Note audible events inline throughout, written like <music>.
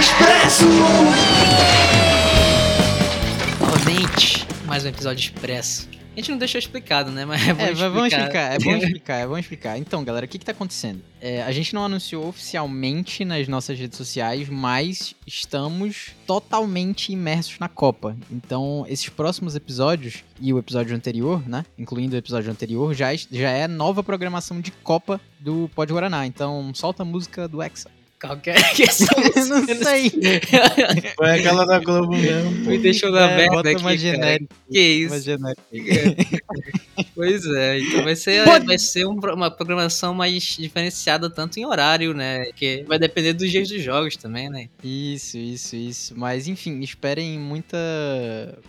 Expresso! Novamente, mais um episódio expresso. A gente não deixou explicado, né? Mas é bom É, explicar. vamos explicar, é bom <laughs> explicar, é bom explicar. Então, galera, o que que tá acontecendo? É, a gente não anunciou oficialmente nas nossas redes sociais, mas estamos totalmente imersos na Copa. Então, esses próximos episódios e o episódio anterior, né? Incluindo o episódio anterior, já, já é nova programação de Copa do Pod Guaraná. Então, solta a música do Hexa. Qualquer <laughs> que não sei. <laughs> Foi aquela da Globo mesmo. Me deixou na É, merda aqui, uma genérica. Que Uma isso? genérica. <laughs> Pois é, então vai ser, Pode- vai ser um uma programação mais diferenciada, tanto em horário, né? Que vai depender dos dias dos jogos também, né? Isso, isso, isso. Mas enfim, esperem muita,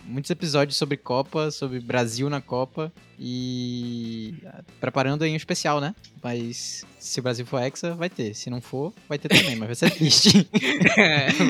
muitos episódios sobre Copa, sobre Brasil na Copa e preparando aí um especial, né? Mas se o Brasil for hexa, vai ter. Se não for, vai ter também, mas vai ser triste. <laughs>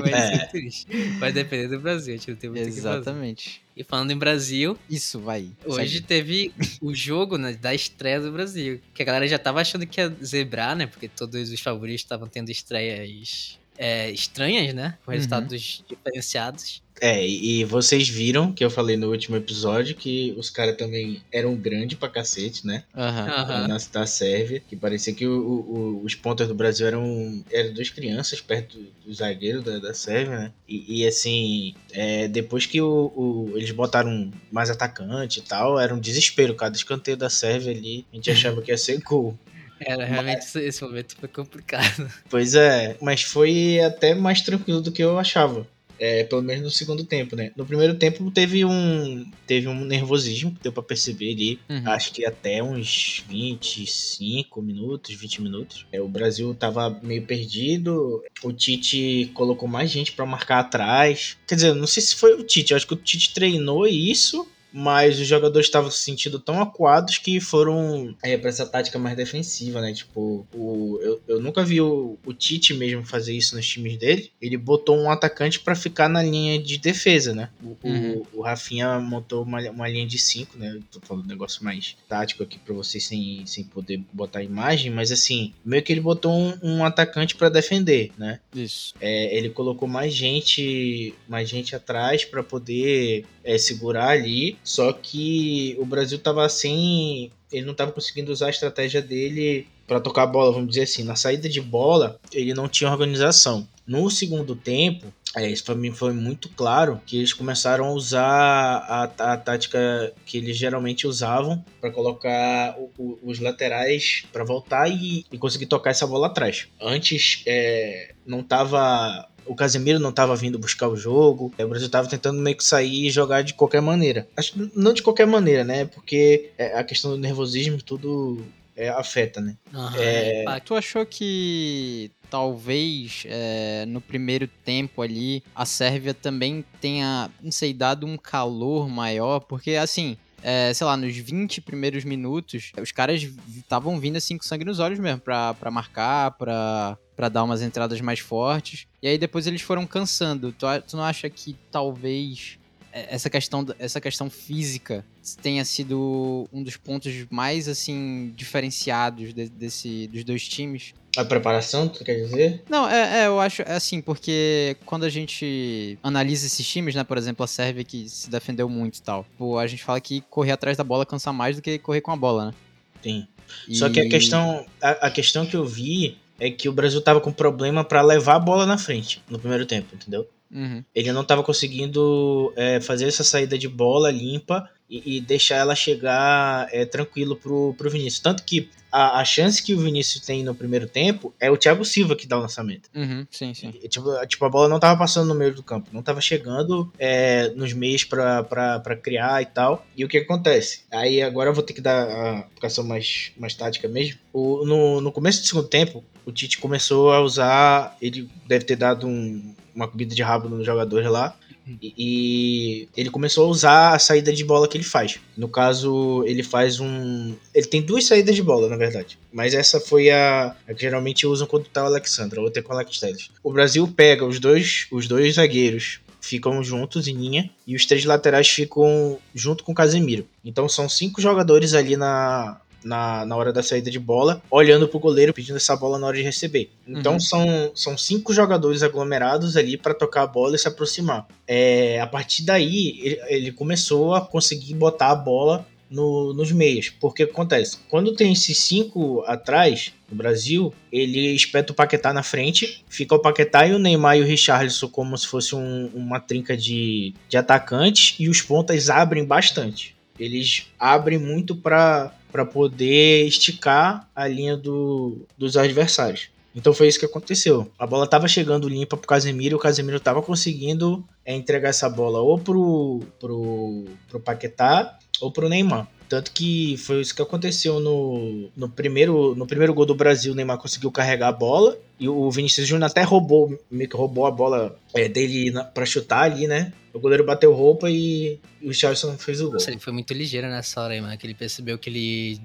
vai É. ser triste. Vai depender do Brasil, a gente não tem muito. Exatamente. E falando em Brasil, Isso, vai. Hoje segue. teve o jogo né, da estreia do Brasil. Que a galera já tava achando que ia zebrar, né? Porque todos os favoritos estavam tendo estreias é, estranhas, né? Com Uhum. resultados diferenciados. É, e vocês viram que eu falei no último episódio que os caras também eram grandes pra cacete, né? Aham. Aham. Na, da Sérvia, que parecia que o- o- os pontas do Brasil eram, eram duas crianças perto do, do zagueiro da, da Sérvia, né? E, e, assim, é, depois que o, o- eles botaram mais atacante e tal, era um desespero. Cada escanteio da Sérvia ali, a gente achava que ia ser gol. Era realmente esse, esse momento foi complicado. Pois é, mas foi até mais tranquilo do que eu achava. É, pelo menos no segundo tempo, né? No primeiro tempo teve um teve um nervosismo, que deu pra perceber ali. Uhum. Acho que até uns 25 minutos, 20 minutos. É, o Brasil tava meio perdido. O Tite colocou mais gente pra marcar atrás. Quer dizer, não sei se foi o Tite, acho que o Tite treinou isso. Mas os jogadores estavam se sentindo tão acuados que foram é, para essa tática mais defensiva, né? Tipo, o, eu, eu nunca vi o, o Tite mesmo fazer isso nos times dele. Ele botou um atacante pra ficar na linha de defesa, né? O, o- Uhum. o Rafinha montou uma, uma linha de 5, né? Eu tô falando um negócio mais tático aqui pra vocês sem, sem poder botar imagem, mas assim, meio que ele botou um, um atacante pra defender, né? Isso. É, ele colocou mais gente, mais gente atrás para poder é, segurar ali. Só que o Brasil tava sem, ele não tava conseguindo usar a estratégia dele para tocar a bola, vamos dizer assim. Na saída de bola, ele não tinha organização. No segundo tempo, é, isso para mim foi muito claro que eles começaram a usar a, a tática que eles geralmente usavam para colocar o- o- os laterais para voltar e, e conseguir tocar essa bola atrás. Antes é, não tava o Casemiro não estava vindo buscar o jogo, é, o Brasil estava tentando meio que sair e jogar de qualquer maneira. Acho que não de qualquer maneira, né? Porque é, a questão do nervosismo e tudo é, afeta, né? Aham, É, impacto. Tu achou que talvez é, no primeiro tempo ali a Sérvia também tenha, não sei, dado um calor maior? Porque assim. É, sei lá, nos 20 primeiros minutos, os caras estavam vindo assim com sangue nos olhos mesmo, pra, pra marcar, pra, pra dar umas entradas mais fortes. E aí depois eles foram cansando. Tu, tu não acha que talvez é, essa questão, essa questão física tenha sido um dos pontos mais assim diferenciados de- desse, dos dois times? A preparação, tu quer dizer? Não, é, é, eu acho é assim, porque quando a gente analisa esses times, né, por exemplo, a Sérvia que se defendeu muito e tal, pô, a gente fala que correr atrás da bola cansa mais do que correr com a bola, né? Sim. E- Só que a questão, a, a questão que eu vi é que o Brasil tava com problema para levar a bola na frente no primeiro tempo, entendeu? Uhum. Ele não tava conseguindo é, fazer essa saída de bola limpa e, e deixar ela chegar é, tranquilo pro, pro Vinícius. Tanto que a, a chance que o Vinícius tem no primeiro tempo é o Thiago Silva que dá o lançamento. Uhum, sim, sim. E, Tipo, a- tipo, a bola não tava passando no meio do campo, não tava chegando é, nos meios pra, pra, pra criar e tal. E o que acontece? Aí agora eu vou ter que dar a aplicação mais, mais tática mesmo. O, no, no começo do segundo tempo, o Tite começou a usar. Ele deve ter dado um- uma comida de rabo nos jogadores lá. E, ele começou a usar a saída de bola que ele faz. No caso, ele faz um. Ele tem duas saídas de bola, na verdade. Mas essa foi a, a que geralmente usam quando tá o Alexandre, a outra é com o Alex Telles. O Brasil pega os dois, os dois zagueiros, ficam juntos em linha, e os três laterais ficam junto com o Casemiro. Então são cinco jogadores ali na, na, na hora da saída de bola, olhando pro goleiro, pedindo essa bola na hora de receber. Então Uhum. são, são cinco jogadores aglomerados ali para tocar a bola e se aproximar. É, a partir daí, ele, ele começou a conseguir botar a bola no- nos meias. Porque o que acontece? Quando tem esses cinco atrás, no Brasil, ele espeta o Paquetá na frente, fica o Paquetá e o Neymar e o Richarlison como se fosse um- uma trinca de, de atacantes, e os pontas abrem bastante. Eles abrem muito para poder esticar a linha do, dos adversários. Então foi isso que aconteceu. A bola tava chegando limpa pro Casemiro o Casemiro tava conseguindo é, entregar essa bola ou pro, pro, pro Paquetá ou pro Neymar. Tanto que foi isso que aconteceu no, no, primeiro, no primeiro gol do Brasil. O Neymar conseguiu carregar a bola e o Vinícius Júnior até roubou, meio que roubou a bola é, dele na, pra chutar ali, né? O goleiro bateu roupa e, e o Charleston fez o gol. Nossa, ele foi muito ligeiro nessa hora aí, mano. Que ele percebeu que ele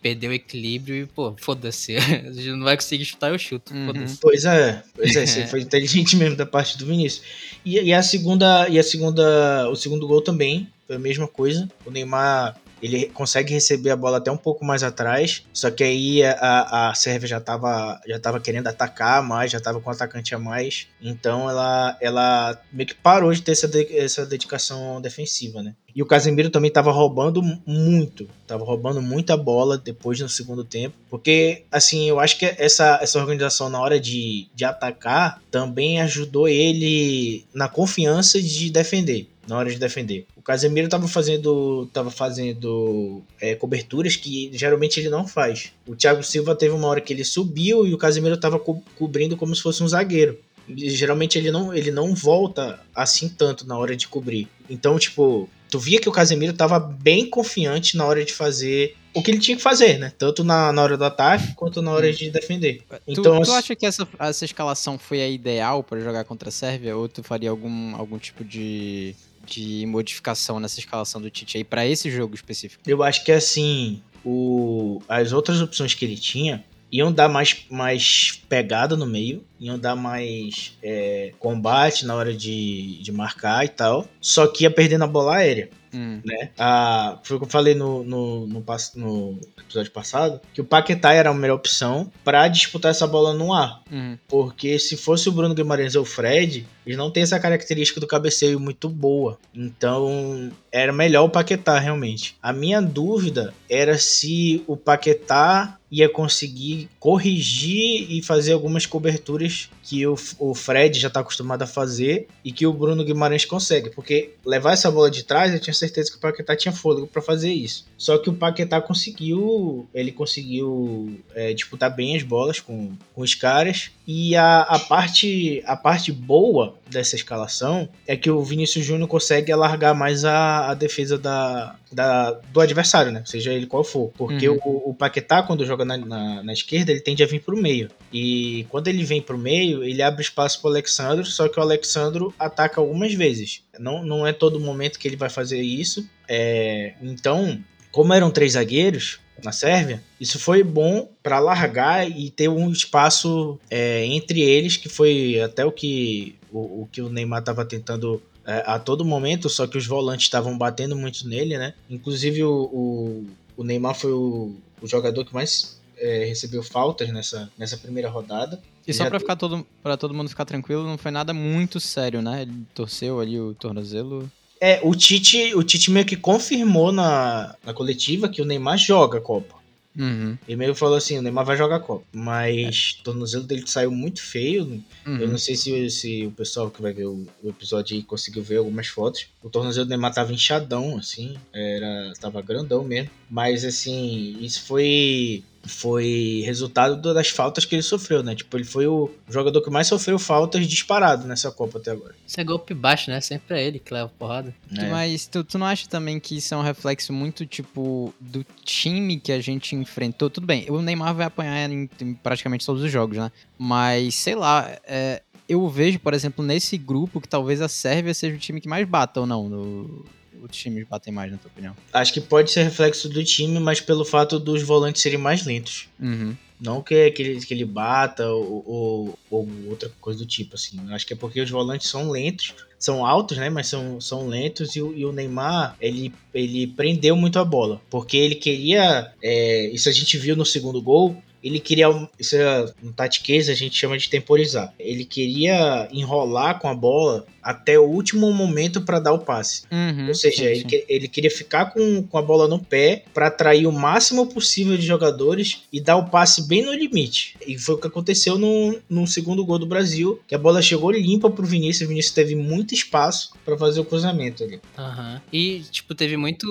perdeu o equilíbrio e, pô, foda-se. <laughs> Não vai conseguir chutar, eu chuto. Uhum. Pois é, pois é, aí <laughs> foi inteligente mesmo da parte do Vinícius. E, e a segunda, e a segunda, o segundo gol também foi a mesma coisa. O Neymar ele consegue receber a bola até um pouco mais atrás, só que aí a, a Sérvia já estava já tava querendo atacar mais, já estava com atacante a mais, então ela, ela meio que parou de ter essa, de- essa dedicação defensiva, né? E o Casemiro também estava roubando muito, estava roubando muita bola depois no segundo tempo, porque assim, eu acho que essa, essa organização na hora de, de atacar também ajudou ele na confiança de defender, na hora de defender. O Casemiro estava fazendo, tava fazendo é, coberturas que geralmente ele não faz. O Thiago Silva teve uma hora que ele subiu e o Casemiro estava co cobrindo como se fosse um zagueiro. E, geralmente ele não, ele não volta assim tanto na hora de cobrir. Então, tipo, tu via que o Casemiro tava bem confiante na hora de fazer o que ele tinha que fazer, né? Tanto na, na hora do ataque quanto na hora de defender. Tu, Então, tu acha que essa, essa escalação foi a ideal pra jogar contra a Sérvia? Ou tu faria algum, algum tipo de, de modificação nessa escalação do Tite aí pra esse jogo específico? Eu acho que assim, o, as outras opções que ele tinha iam dar mais, mais pegada no meio, iam dar mais é, combate na hora de, de marcar e tal. Só que ia perdendo a bola aérea. Hum, né? Ah, foi o que eu falei no, no, no, no episódio passado, que o Paquetá era a melhor opção para disputar essa bola no ar. uhum. Porque se fosse o Bruno Guimarães ou o Fred, eles não têm essa característica do cabeceio muito boa. Então, era melhor o Paquetá, realmente. A minha dúvida era se o Paquetá ia conseguir corrigir e fazer algumas coberturas que o, o Fred já está acostumado a fazer e que o Bruno Guimarães consegue. Porque levar essa bola de trás, eu tinha certeza que o Paquetá tinha fôlego para fazer isso. Só que o Paquetá conseguiu, ele conseguiu é, disputar bem as bolas com, com os caras. E a, a, parte, a parte boa dessa escalação é que o Vinícius Júnior consegue alargar mais a, a defesa da, da, do adversário, né? Seja ele qual for. Porque Uhum. o, o Paquetá, quando joga na, na, na esquerda, ele tende a vir pro meio. E quando ele vem pro meio, ele abre espaço pro Alexandro, só que o Alexandro ataca algumas vezes. Não, não é todo momento que ele vai fazer isso. É, então, como eram três zagueiros na Sérvia, isso foi bom para largar e ter um espaço é, entre eles, que foi até o que o, o que o Neymar estava tentando é, a todo momento, só que os volantes estavam batendo muito nele, né? Inclusive o, o, o Neymar foi o, o jogador que mais é, recebeu faltas nessa, nessa primeira rodada. E só tô- ficar todo, pra todo mundo ficar tranquilo, não foi nada muito sério, né? Ele torceu ali o tornozelo. É, o Tite, o Tite meio que confirmou na, na coletiva que o Neymar joga a Copa. Uhum. Ele meio que falou assim, o Neymar vai jogar Copa. Mas o tornozelo dele saiu muito feio. Eu uhum. não sei se, se o pessoal que vai ver o, o episódio aí conseguiu ver algumas fotos. O tornozelo do Neymar tava inchadão, assim. Era, tava grandão mesmo. Mas, assim, isso foi foi resultado do- das faltas que ele sofreu, né? Tipo, ele foi o jogador que mais sofreu faltas disparado nessa Copa até agora. Isso é golpe baixo, né? Sempre é ele que leva porrada. É. Mas tu, tu não acha também que isso é um reflexo muito, tipo, do time que a gente enfrentou? Tudo bem, o Neymar vai apanhar em, em praticamente todos os jogos, né? Mas, sei lá, é, eu vejo, por exemplo, nesse grupo que talvez a Sérvia seja o time que mais bata ou não. No, os times batem mais, na tua opinião. Acho que pode ser reflexo do time, mas pelo fato dos volantes serem mais lentos. Uhum. Não que, que, ele, que ele bata ou, ou, ou outra coisa do tipo, assim. Acho que é porque os volantes são lentos, são altos, né? Mas são, são lentos e, e, o Neymar ele, ele prendeu muito a bola. Porque ele queria. É, isso a gente viu no segundo gol ele queria, isso é, no tatiquês a gente chama de temporizar. Ele queria enrolar com a bola até o último momento para dar o passe. Uhum, Ou seja, sim, ele, sim. que- ele queria ficar com, com a bola no pé para atrair o máximo possível de jogadores e dar o passe bem no limite. E foi o que aconteceu no, no segundo gol do Brasil, que a bola chegou limpa pro Vinícius. O Vinícius teve muito espaço para fazer o cruzamento ali. Aham. E, tipo, teve muito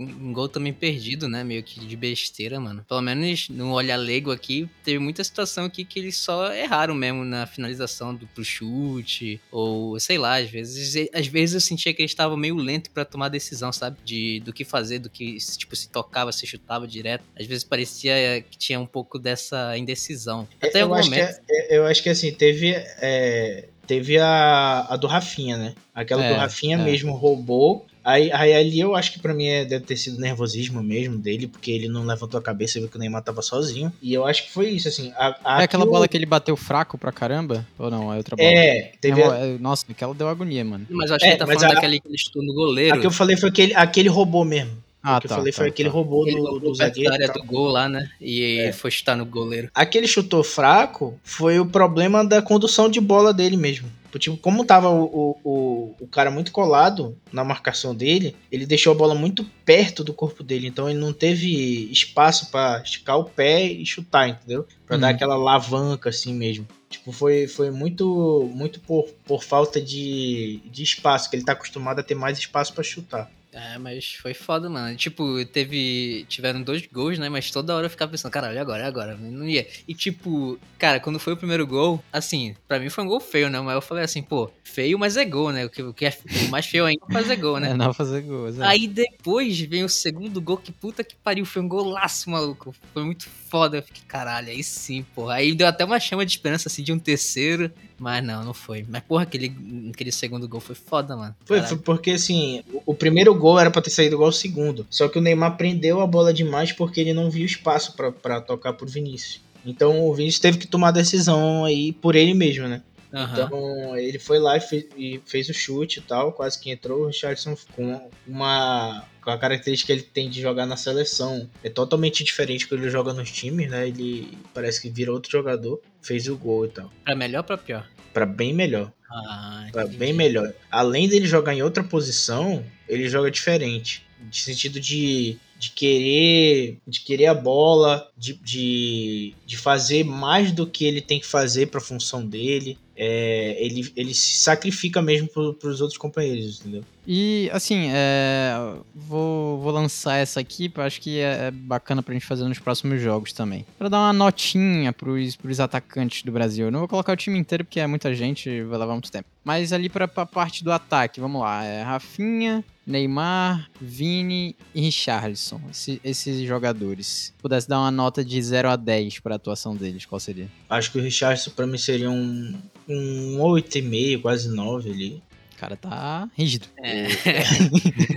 um gol também perdido, né? Meio que de besteira, mano. Pelo menos no olhar leigo aqui, teve muita situação aqui que eles só erraram mesmo na finalização do, pro chute. Ou, sei lá, às vezes. Às vezes eu sentia que eles estavam meio lento pra tomar decisão, sabe? De, do que fazer, do que, tipo, se tocava, se chutava direto. Às vezes parecia que tinha um pouco dessa indecisão. Até em eu, algum acho que, momento. é- eu acho que assim, teve. é, teve a, a do Rafinha, né? Aquela É, do Rafinha é. mesmo roubou. Aí, aí ali eu acho que pra mim é- deve ter sido nervosismo mesmo dele, porque ele não levantou a cabeça e viu que o Neymar tava sozinho. E eu acho que foi isso, assim. A, a É aquela que o- bola que ele bateu fraco pra caramba? Ou não? É outra bola? É, teve. É, a- é, Nossa, aquela deu agonia, mano. Mas eu acho É, que ele tá falando a- daquele que ele chutou no goleiro. A que eu falei foi aquele, aquele robô mesmo. Ah, o que tá. eu falei tá, foi aquele tá. robô Ele do, do perto zagueiro. área e do gol lá, né? E É. foi chutar no goleiro. Aquele chutou fraco foi o problema da condução de bola dele mesmo. Tipo, como tava o, o, o, cara muito colado na marcação dele, ele deixou a bola muito perto do corpo dele. Então ele não teve espaço pra esticar o pé e chutar, entendeu? Pra dar Uhum. aquela alavanca assim mesmo. Tipo, foi, foi muito muito por, por falta de, de espaço, que ele tá acostumado a ter mais espaço pra chutar. É, mas foi foda, mano. Tipo, teve. Tiveram dois gols, né? Mas toda hora eu ficava pensando, caralho, agora, é agora. Não ia. E tipo, cara, quando foi o primeiro gol, assim, pra mim foi um gol feio, né? Mas eu falei assim, pô, feio, mas é gol, né? O que, o que é o mais feio ainda é fazer gol, né? <laughs> É, não fazer gols. É. Aí depois vem o segundo gol, que puta que pariu, foi um golaço, maluco. Foi muito foda. Eu fiquei, caralho, aí sim, porra. Aí deu até uma chama de esperança, assim, de um terceiro. Mas não, não foi. Mas, porra, aquele, aquele segundo gol foi foda, mano. Foi, foi porque assim, o, o primeiro gol era pra ter saído igual o segundo. Só que o Neymar prendeu a bola demais porque ele não viu espaço pra- pra tocar pro Vinícius. Então o Vinícius teve que tomar a decisão aí por ele mesmo, né? Aham. Então ele foi lá e fez, e fez o chute e tal, quase que entrou. O Richardson com uma. Com a característica que ele tem de jogar na seleção é totalmente diferente do que ele joga nos times, né? Ele parece que vira outro jogador, fez o gol e tal. Pra melhor ou pra pior? Pra bem melhor. Ah, entendi. bem melhor. Além dele jogar em outra posição, ele joga diferente. No sentido de, de querer de querer a bola, de, de, de fazer mais do que ele tem que fazer para a função dele. É, ele, ele se sacrifica mesmo para os outros companheiros, entendeu? E, assim, é, vou, vou lançar essa aqui, porque acho que é é bacana pra gente fazer nos próximos jogos também. Pra dar uma notinha pros, pros atacantes do Brasil. Eu não vou colocar o time inteiro, porque é muita gente, vai levar muito tempo. Mas ali pra, pra parte do ataque, vamos lá. É Rafinha, Neymar, Vini e Richarlison. Esse- esses jogadores. Se pudesse dar uma nota de 0 a 10 pra atuação deles, qual seria? Acho que o Richardson para mim seria um, um 8,5, quase 9 ali. O cara tá rígido. É.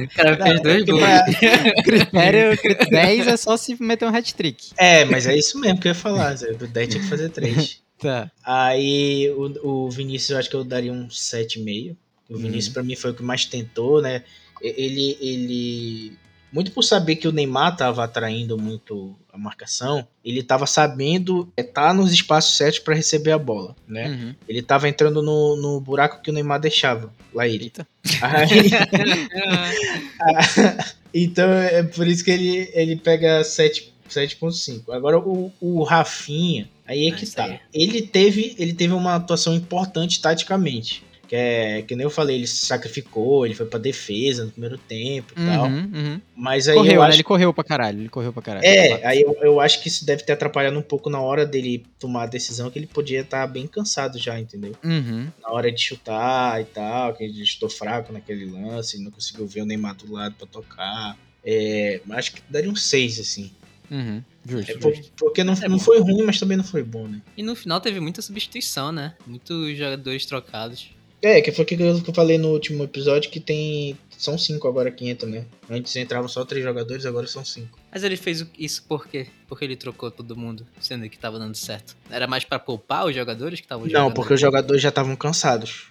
o cara fez dois Porque gols. pra- Critério <laughs> 10 é só se meter um hat-trick. É, mas é isso mesmo que eu ia falar. Zé. O 10 tinha que fazer 3. <laughs> Tá. Aí o, o Vinícius eu acho que eu daria um 7,5. O Vinícius pra mim foi o que mais tentou, né? Ele, ele muito por saber que o Neymar tava atraindo muito a marcação, ele tava sabendo estar nos espaços certos para receber a bola, né? Uhum. Ele tava entrando no, no buraco que o Neymar deixava, lá ele. Eita. Aí, <laughs> então é por isso que ele, ele pega 7 7.5. Agora o, o Rafinha, aí é Ah, que isso tá. Ele teve, ele teve uma atuação importante taticamente. Que é, que nem eu falei, ele se sacrificou, ele foi pra defesa no primeiro tempo e tal. Uhum, uhum. Mas aí Correu, eu né? acho Ele correu pra caralho. Ele correu pra caralho. é, aí eu, eu acho que isso deve ter atrapalhado um pouco na hora dele tomar a decisão, que ele podia estar bem cansado já, entendeu? Uhum. Na hora de chutar e tal, que ele chutou fraco naquele lance, não conseguiu ver o Neymar do lado pra tocar. É, mas acho que daria um 6, assim. Uhum. Justo, É, justo. porque não, É não foi ruim, mas também não foi bom, né? E no final teve muita substituição, né? Muitos jogadores trocados. É, que foi o que eu falei no último episódio, que tem. São cinco agora que entram, né? Antes entravam só três jogadores, agora são cinco. Mas ele fez isso por quê? Porque ele trocou todo mundo, sendo que tava dando certo. Era mais pra poupar os jogadores que estavam jogando? Não, porque os jogadores já estavam cansados.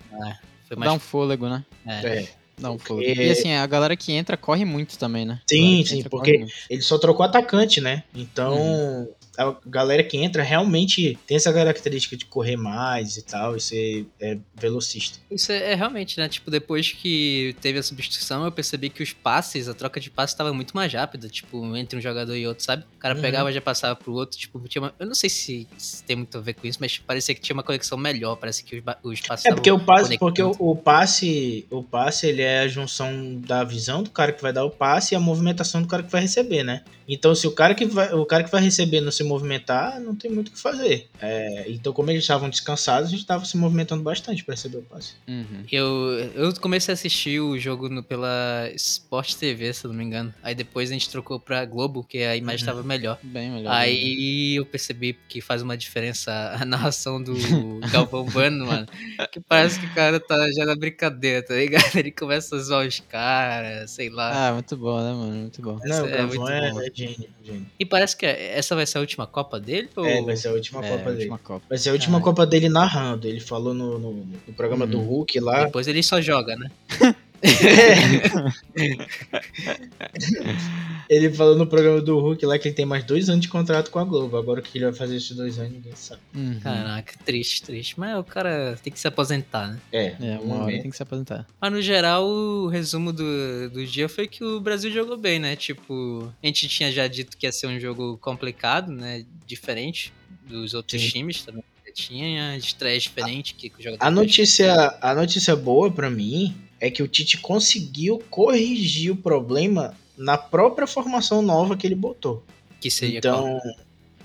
Foi mais... Dá um fôlego, né? É. É. Dá um Porque- fôlego. E assim, a galera que entra corre muito também, né? Sim, sim, entra porque-. Ele só trocou atacante, né? Então, a galera que entra realmente tem essa característica de correr mais e tal, e ser é, velocista. Isso é, é realmente, né? Tipo, depois que teve a substituição, eu percebi que os passes, a troca de passes tava muito mais rápida, tipo, entre um jogador e outro, sabe? O cara Uhum. pegava e já passava pro outro, tipo, tinha uma... Eu não sei se, se tem muito a ver com isso, mas parecia que tinha uma conexão melhor, parece que os, os passes É porque o passe, porque o, o passe, o passe ele é a junção da visão do cara que vai dar o passe e a movimentação do cara que vai receber, né? Então, se o cara que vai, o cara que vai receber não se movimentar, não tem muito o que fazer. É, então, como eles estavam descansados, a gente estava se movimentando bastante para receber o passe. Uhum. Eu, eu comecei a assistir o jogo no- pela Sport TV, se eu não me engano. Aí depois a gente trocou pra Globo, que a imagem Uhum. tava melhor. Bem melhor. Aí eu percebi que faz uma diferença a narração do <laughs> Galvão Bueno, mano. Que parece que o cara tá já na brincadeira, tá ligado? <laughs> Ele começa a zoar os caras, sei lá. Ah, muito bom, né, mano? Muito bom. Não, o é Galvão muito é, bom. é gênio, gênio. E parece que essa vai ser a última Copa dele? Ou... É, vai ser a última É, Copa a dele. última Copa. Vai ser a última Ah. Copa dele narrando. Ele falou no, no, no programa do Uhum. Hulk lá. Depois ele só joga, né? <laughs> <laughs> Ele falou no programa do Hulk lá que ele tem mais dois anos de contrato com a Globo. Agora o que ele vai fazer esses dois anos, ninguém sabe. Uhum. Caraca, triste, triste. Mas o cara tem que se aposentar, né? É, É, uma hora tem que se aposentar. Mas no geral, o resumo do, do dia foi que o Brasil jogou bem, né? Tipo, a gente tinha já dito que ia ser um jogo complicado, né? Diferente dos outros Sim. times também. Tinha estreia diferente que o jogador. A notícia, a notícia boa pra mim é que o Tite conseguiu corrigir o problema na própria formação nova que ele botou. Que seria qual? Então,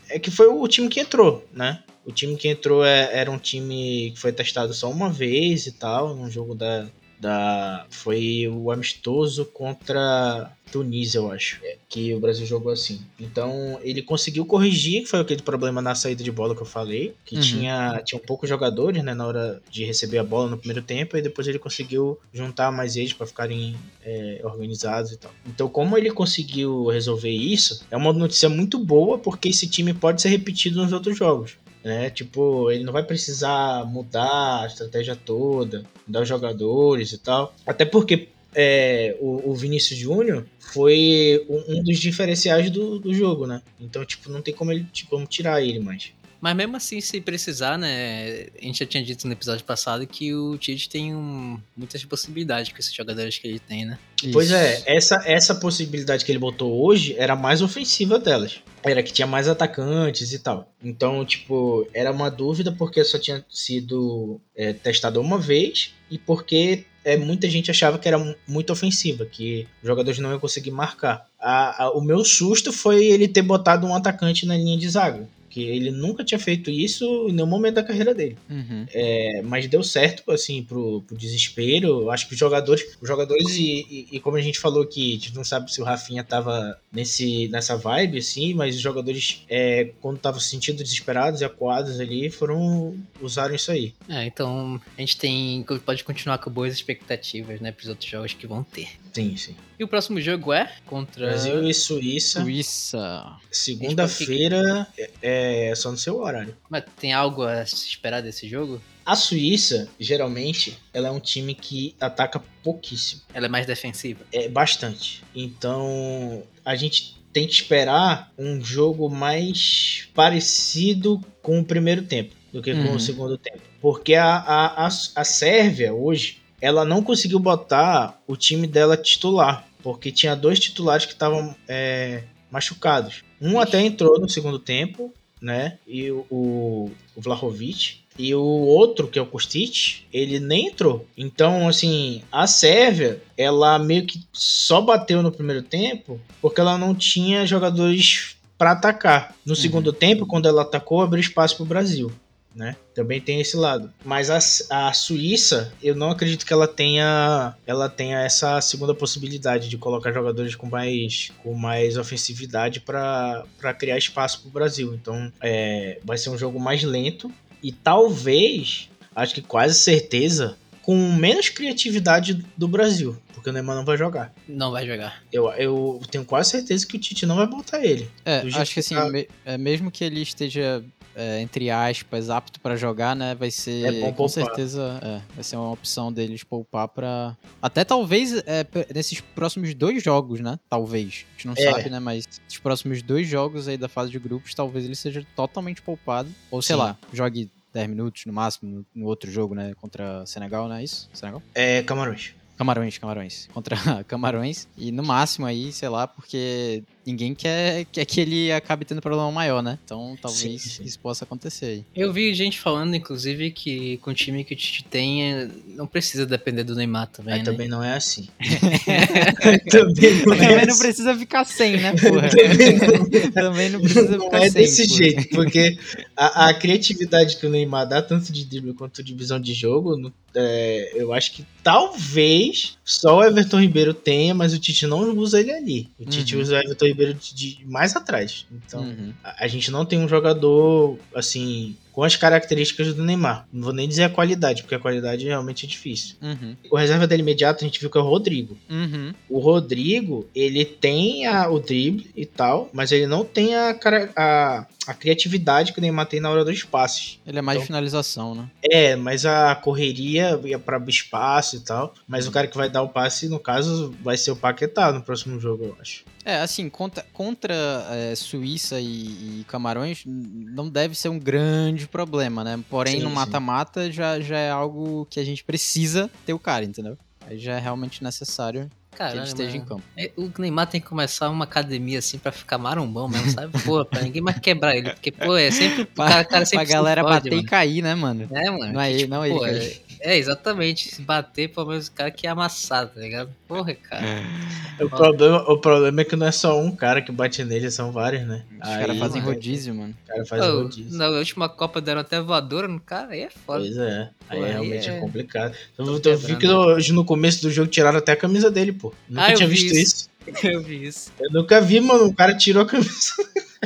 é que foi o time que entrou, né? O time que entrou é- era um time que foi testado só uma vez e tal, num jogo da. Da foi o amistoso contra Tunísia, eu acho. é, que o Brasil jogou assim. Então, ele conseguiu corrigir, que foi aquele problema na saída de bola que eu falei, que Uhum. tinha, tinha um pouco jogadores, né, na hora de receber a bola no primeiro tempo, e depois ele conseguiu juntar mais eles para ficarem é, organizados e tal. Então, como ele conseguiu resolver isso, é uma notícia muito boa, porque esse time pode ser repetido nos outros jogos. Né? Tipo, ele não vai precisar mudar a estratégia toda, mudar os jogadores e tal. Até porque é, o, o Vinícius Júnior foi um, um dos diferenciais do, do jogo, né? Então, tipo, não tem como, ele, como tirar ele mais. Mas mesmo assim, se precisar, né? A gente já tinha dito no episódio passado que o Tite tem um- muitas possibilidades com esses jogadores que ele tem, né? Pois Isso. é, essa, essa possibilidade que ele botou hoje era a mais ofensiva delas. Era que tinha mais atacantes e tal. Então, tipo, era uma dúvida porque só tinha sido é, testado uma vez e porque é, muita gente achava que era mu- muito ofensiva, que os jogadores não iam conseguir marcar. A- a- o meu susto foi ele ter botado um atacante na linha de zaga. Que ele nunca tinha feito isso em nenhum momento da carreira dele. Uhum. É, mas deu certo, assim, pro, pro desespero. Acho que os jogadores, os jogadores e, e- e como a gente falou que a gente não sabe se o Rafinha tava nesse, nessa vibe, assim, mas os jogadores, é, quando estavam se sentindo desesperados e acuados ali, foram, usaram isso aí. É, então a gente tem. pode continuar com boas expectativas, né? Pros outros jogos que vão ter. Sim, sim. E o próximo jogo é contra. Brasil e Suíça, Suíça. segunda-feira, é, é só no seu horário. Mas tem algo a se esperar desse jogo? A Suíça, geralmente, ela é um time que ataca pouquíssimo. Ela é mais defensiva. É bastante. Então, a gente tem que esperar um jogo mais parecido com o primeiro tempo do que com Uhum. o segundo tempo. Porque a, a, a, a Sérvia, hoje, ela não conseguiu botar o time dela titular. Porque tinha dois titulares que estavam é, machucados. Um até entrou no segundo tempo, né? E o, o, o Vlahovic. E o outro, que é o Kostic, ele nem entrou. Então, assim, a Sérvia, ela meio que só bateu no primeiro tempo porque ela não tinha jogadores para atacar. No segundo tempo, quando ela atacou, abriu espaço para o Brasil. Né? Também tem esse lado. Mas a, a Suíça, eu não acredito que ela tenha ela tenha essa segunda possibilidade de colocar jogadores com mais, com mais ofensividade para criar espaço para o Brasil. Então é, vai ser um jogo mais lento e talvez, acho que quase certeza, com menos criatividade do Brasil, porque o Neymar não vai jogar. Não vai jogar. Eu, eu tenho quase certeza que o Tite não vai botar ele. É, acho que assim, tá- me- é, mesmo que ele esteja, é, entre aspas, apto pra jogar, né? Vai ser, É bom com poupar. certeza, é, vai ser uma opção deles poupar pra. Até talvez é, nesses próximos dois jogos, né? Talvez. A gente não É. sabe, né? Mas os próximos dois jogos aí da fase de grupos, talvez ele seja totalmente poupado. Ou sei Sim. lá, jogue 10 minutos no máximo no, no outro jogo, né? Contra Senegal, não é isso? Senegal? É, Camarões. Camarões, Camarões. Contra <laughs> Camarões. E no máximo aí, sei lá, porque ninguém quer, quer que ele acabe tendo problema maior, né? Então talvez Sim, sim. isso possa acontecer aí. Eu vi gente falando, inclusive, que com o time que o Tite tem, é, não precisa depender do Neymar também, Mas né? também não é assim. <laughs> também não é Também não assim. precisa ficar sem, né, <laughs> porra? Também não- Também não precisa Não ficar é sem. desse porra. jeito, porque a, a criatividade que o Neymar dá, tanto de drible quanto de visão de jogo, é, eu acho que talvez só o Everton Ribeiro tenha, mas o Tite não usa ele ali. O Tite Uhum. usa o Everton Ribeiro de, de mais atrás. Então, Uhum. a, a gente não tem um jogador assim com as características do Neymar. Não vou nem dizer a qualidade, porque a qualidade realmente é difícil. Uhum. O reserva dele imediato a gente viu que é o Rodrigo. Uhum. O Rodrigo, ele tem a- o drible e tal, mas ele não tem a, a, a criatividade que o Neymar tem na hora dos passes. Ele é mais Então- de finalização, né? É, mas a correria ia para espaço e tal. Mas o cara que vai dar o passe, no caso, vai ser o Paquetá no próximo jogo, eu acho. É, assim, contra, contra é, Suíça e, e Camarões não deve ser um grande problema, né? Porém, Sim, no mata-mata já, já é algo que a gente precisa ter o cara, entendeu? Aí já é realmente necessário que ele Caralho, esteja em mano. campo. É, O Neymar tem que começar uma academia assim pra ficar marombão mesmo, sabe? Pô, pra ninguém mais quebrar ele. Porque, pô, é sempre. O <laughs> Pra, cara, cara sempre pra galera bater e mano. cair, né, mano? É, mano. Não é que, ele, não é ele cair. É, exatamente. Se bater, pelo menos o cara que é amassado, tá ligado? Porra, cara. O problema, o problema é que não é só um cara que bate nele, são vários, né? Os caras fazem rodízio, mano. O cara faz Pô, rodízio. na última Copa deram até voadora no cara, aí é foda. Pois é. Aí Pô, aí realmente é, é- complicado. Eu, eu vi que hoje no começo do jogo tiraram até a camisa dele, pô. Nunca Ah, tinha vi visto isso. isso. <laughs> Eu vi isso. Eu nunca vi, mano. O cara tirou a camisa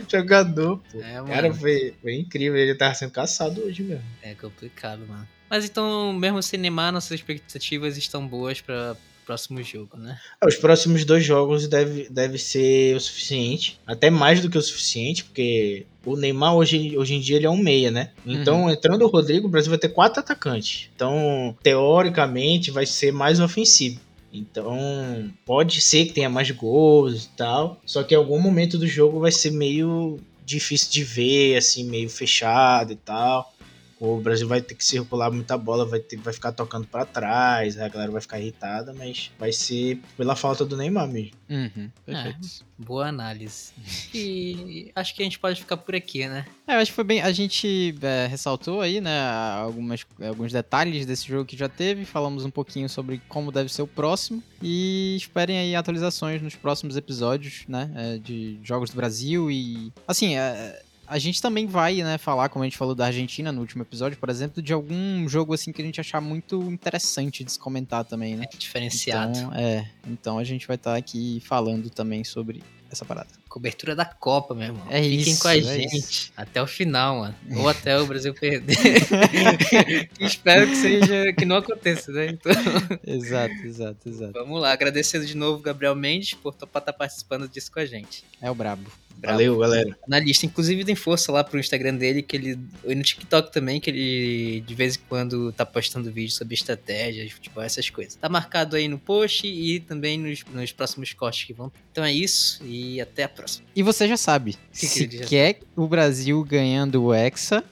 <laughs> jogador, pô. É, mano. Cara, foi, foi incrível. Ele tava sendo caçado hoje mesmo. É complicado, mano. Mas então, mesmo sem Neymar, nossas expectativas estão boas para o próximo jogo, né? Ah, Os próximos dois jogos deve, deve ser o suficiente. Até mais do que o suficiente, porque o Neymar hoje, hoje em dia ele é um meia, né? Então, entrando o Rodrigo, o Brasil vai ter quatro atacantes. Então, teoricamente, vai ser mais ofensivo. Então, pode ser que tenha mais gols e tal. Só que em algum momento do jogo vai ser meio difícil de ver, assim, meio fechado e tal. O Brasil vai ter que circular muita bola, vai, ter, vai ficar tocando pra trás, a galera vai ficar irritada, mas vai ser pela falta do Neymar mesmo. Uhum, perfeito. Boa análise. <laughs> E acho que a gente pode ficar por aqui, né? É, eu acho que foi bem. A gente é, ressaltou aí, né, algumas, alguns detalhes desse jogo que já teve. Falamos um pouquinho sobre como deve ser o próximo. E esperem aí atualizações nos próximos episódios, né, é, de Jogos do Brasil. E. Assim, é, a gente também vai, né, falar, como a gente falou da Argentina no último episódio, por exemplo, de algum jogo assim que a gente achar muito interessante de se comentar também, né? Diferenciado. Então, é. Então a gente vai estar aqui falando também sobre essa parada. Cobertura da Copa, meu irmão. É Fiquem isso, com a é gente isso. até o final, mano. <laughs> Ou até o Brasil perder. <laughs> Espero que seja que não aconteça, né? Então, <laughs> exato, exato, exato. vamos lá. Agradecendo de novo o Gabriel Mendes por estar participando disso com a gente. É o brabo. Valeu, galera. na lista. Inclusive, tem força lá pro Instagram dele, que ele. E no TikTok também, que ele de vez em quando tá postando vídeos sobre estratégia de futebol, essas coisas. Tá marcado aí no post e também nos, nos próximos cortes que vão. Então é isso e até a próxima. E você já sabe, que se quer o Brasil ganhando o Hexa,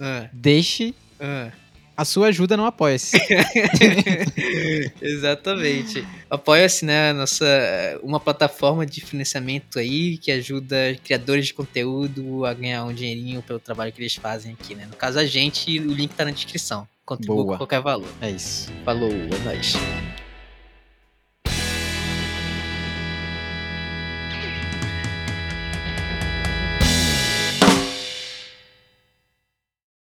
Ah, deixe ah. A sua ajuda no Apoia-se. <laughs> Exatamente. Apoia-se, né, nossa uma plataforma de financiamento aí que ajuda criadores de conteúdo a ganhar um dinheirinho pelo trabalho que eles fazem aqui, né? No caso a gente, o link tá na descrição. Contribua Boa. com qualquer valor. é isso. Falou, é nóis.